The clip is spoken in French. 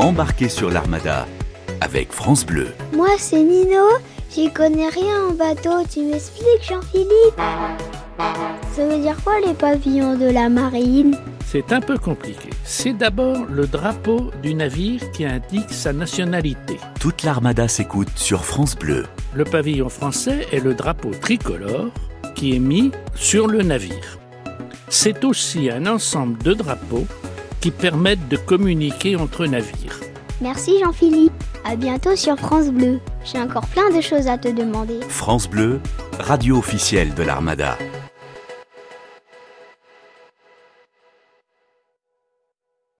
Embarquez sur l'Armada avec France Bleu. Moi, c'est Nino. J'y connais rien en bateau. Tu m'expliques, Jean-Philippe? Ça veut dire quoi les pavillons de la marine? C'est un peu compliqué. C'est d'abord le drapeau du navire qui indique sa nationalité. Toute l'Armada s'écoute sur France Bleu. Le pavillon français est le drapeau tricolore qui est mis sur le navire. C'est aussi un ensemble de drapeaux qui permettent de communiquer entre navires. Merci Jean-Philippe. À bientôt sur France Bleu. J'ai encore plein de choses à te demander. France Bleu, radio officielle de l'Armada.